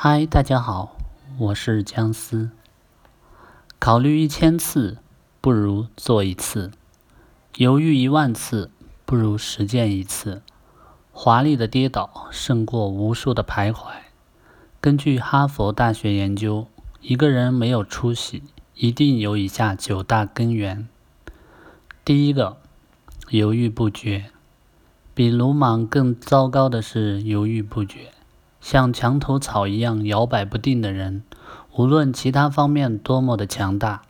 嗨，大家好，我是姜思。考虑一千次，不如做一次；犹豫一万次，不如实践一次。华丽的跌倒胜过无数的徘徊。根据哈佛大学研究，一个人没有出息，一定有以下九大根源。第一个，犹豫不决。比鲁莽更糟糕的是犹豫不决。像墙头草一样摇摆不定的人，无论其他方面多么的强大，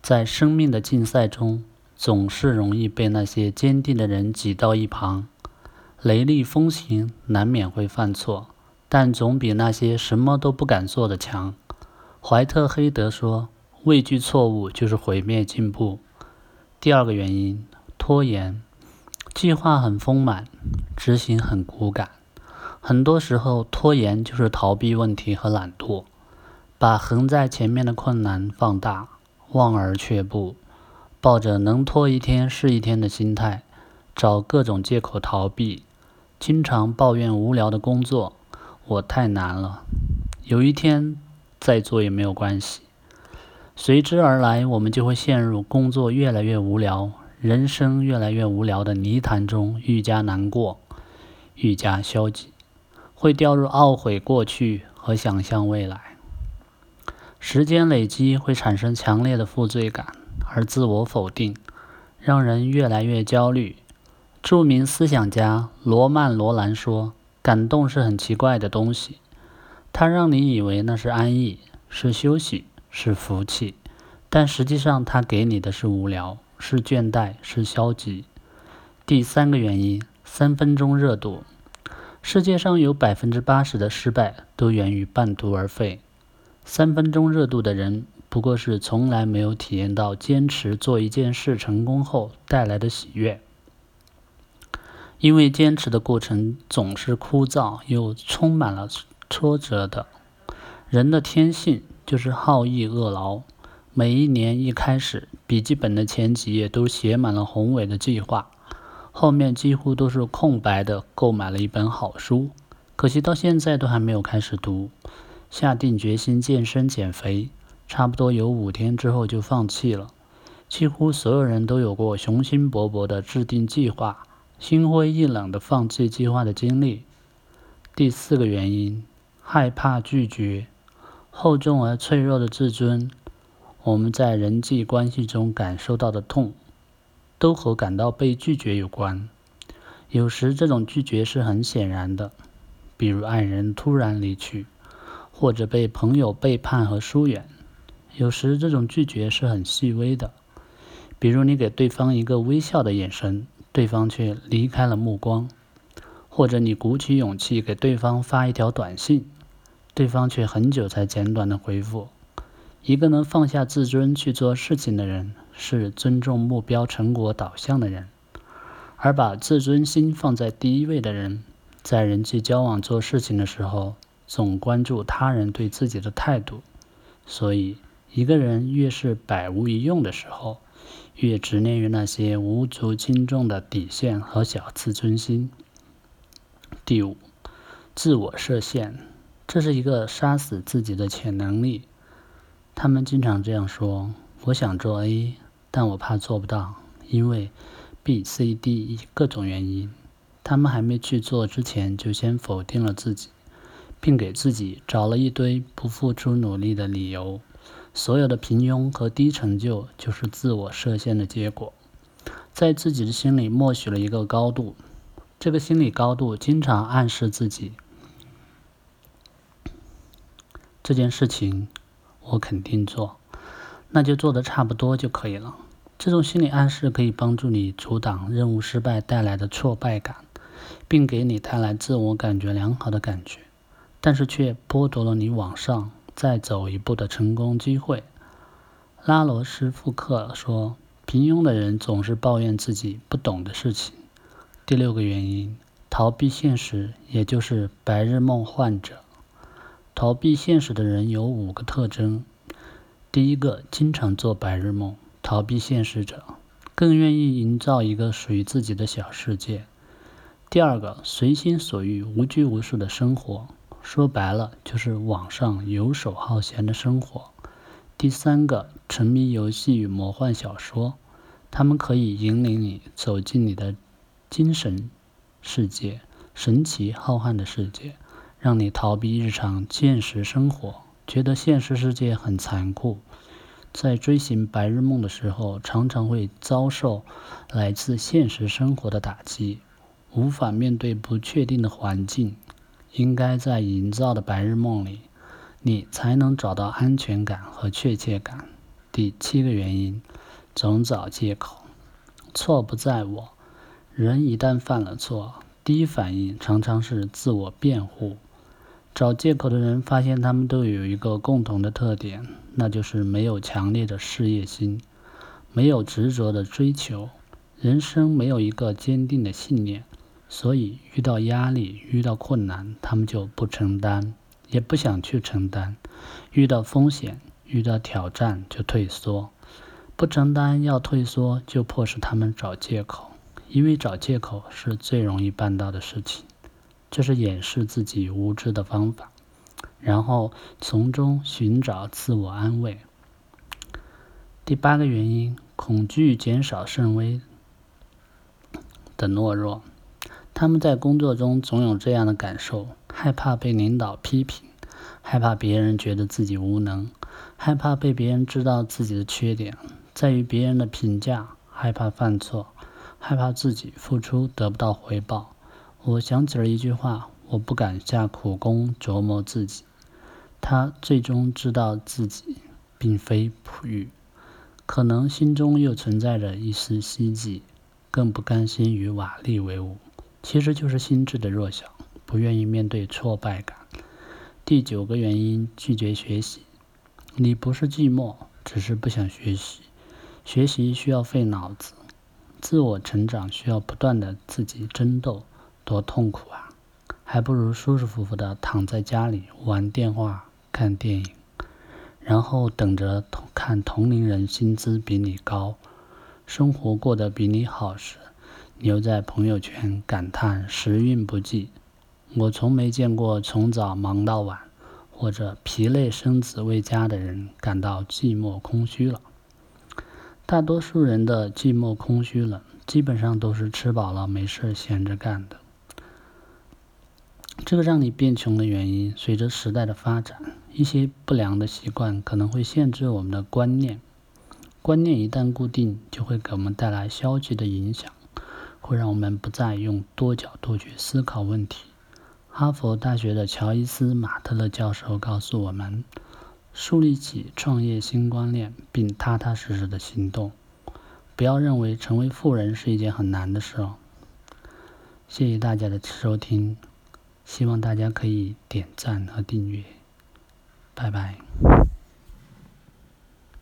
在生命的竞赛中，总是容易被那些坚定的人挤到一旁。雷厉风行，难免会犯错，但总比那些什么都不敢做的强。怀特黑德说：“畏惧错误就是毁灭进步。”第二个原因，拖延。计划很丰满，执行很骨感。很多时候，拖延就是逃避问题和懒惰，把横在前面的困难放大，望而却步，抱着能拖一天是一天的心态，找各种借口逃避，经常抱怨无聊的工作，我太难了，有一天再做也没有关系。随之而来，我们就会陷入工作越来越无聊，人生越来越无聊的泥潭中，愈加难过，愈加消极。会掉入懊悔过去和想象未来，时间累积会产生强烈的负罪感，而自我否定让人越来越焦虑。著名思想家罗曼·罗兰说：“感动是很奇怪的东西，它让你以为那是安逸、是休息、是福气，但实际上它给你的是无聊、是倦怠、是消极。”第三个原因：三分钟热度。世界上有百分之八十的失败都源于半途而废。三分钟热度的人，不过是从来没有体验到坚持做一件事成功后带来的喜悦。因为坚持的过程总是枯燥又充满了挫折的。人的天性就是好逸恶劳。每一年一开始，笔记本的前几页都写满了宏伟的计划。后面几乎都是空白的，购买了一本好书，可惜到现在都还没有开始读。下定决心健身减肥，差不多有五天之后就放弃了。几乎所有人都有过雄心勃勃的制定计划，心灰意冷的放弃计划的经历。第四个原因，害怕拒绝，厚重而脆弱的自尊，我们在人际关系中感受到的痛。都和感到被拒绝有关。有时这种拒绝是很显然的，比如爱人突然离去，或者被朋友背叛和疏远；有时这种拒绝是很细微的，比如你给对方一个微笑的眼神，对方却离开了目光；或者你鼓起勇气给对方发一条短信，对方却很久才简短的回复。一个能放下自尊去做事情的人。是尊重目标成果导向的人，而把自尊心放在第一位的人，在人际交往做事情的时候，总关注他人对自己的态度。所以，一个人越是百无一用的时候，越执念于那些无足轻重的底线和小自尊心。第五，自我设限，这是一个杀死自己的潜能力。他们经常这样说：“我想做 A。”但我怕做不到，因为 B、C、D、E 各种原因，他们还没去做之前就先否定了自己，并给自己找了一堆不付出努力的理由。所有的平庸和低成就就是自我设限的结果，在自己的心里默许了一个高度，这个心理高度经常暗示自己这件事情我肯定做，那就做的差不多就可以了。这种心理暗示可以帮助你阻挡任务失败带来的挫败感，并给你带来自我感觉良好的感觉，但是却剥夺了你往上再走一步的成功机会。拉罗斯福克说：“平庸的人总是抱怨自己不懂的事情。”第六个原因，逃避现实，也就是白日梦患者。逃避现实的人有五个特征：第一个，经常做白日梦。逃避现实者，更愿意营造一个属于自己的小世界。第二个，随心所欲、无拘无束的生活，说白了就是网上游手好闲的生活。第三个，沉迷游戏与魔幻小说，他们可以引领你走进你的精神世界，神奇浩瀚的世界，让你逃避日常现实生活，觉得现实世界很残酷。在追寻白日梦的时候，常常会遭受来自现实生活的打击，无法面对不确定的环境。应该在营造的白日梦里。你才能找到安全感和确切感。第七个原因，总找借口。错不在我。人一旦犯了错，第一反应常常是自我辩护。找借口的人发现，他们都有一个共同的特点，那就是没有强烈的事业心，没有执着的追求，人生没有一个坚定的信念，所以遇到压力、遇到困难，他们就不承担。也不想去承担，遇到风险、遇到挑战就退缩，不承担要退缩，就迫使他们找借口，因为找借口是最容易办到的事情，这是掩饰自己无知的方法，然后从中寻找自我安慰。第八个原因，恐惧减少甚微的懦弱，他们在工作中总有这样的感受。害怕被领导批评，害怕别人觉得自己无能，害怕被别人知道自己的缺点，在于别人的评价，害怕犯错，害怕自己付出得不到回报。我想起了一句话：我不敢下苦功琢磨自己。他最终知道自己并非璞玉，可能心中又存在着一丝希冀，更不甘心与瓦砾为伍，其实就是心智的弱小。不愿意面对挫败感。第九个原因，拒绝学习。你不是寂寞，只是不想学习。学习需要费脑子，自我成长需要不断的自己争斗，多痛苦啊！还不如舒舒服服的躺在家里玩电话、看电影，然后等着同看同龄人薪资比你高，生活过得比你好时，你又在朋友圈感叹时运不济。我从没见过从早忙到晚，或者疲累身子未家的人感到寂寞空虚了。大多数人的寂寞空虚了，基本上都是吃饱了没事闲着干的。这个让你变穷的原因，随着时代的发展，一些不良的习惯可能会限制我们的观念。观念一旦固定，就会给我们带来消极的影响，会让我们不再用多角度去思考问题。哈佛大学的乔伊斯·马特勒教授告诉我们：树立起创业新观念，并踏踏实实的行动。不要认为成为富人是一件很难的事哦。谢谢大家的收听，希望大家可以点赞和订阅。拜拜。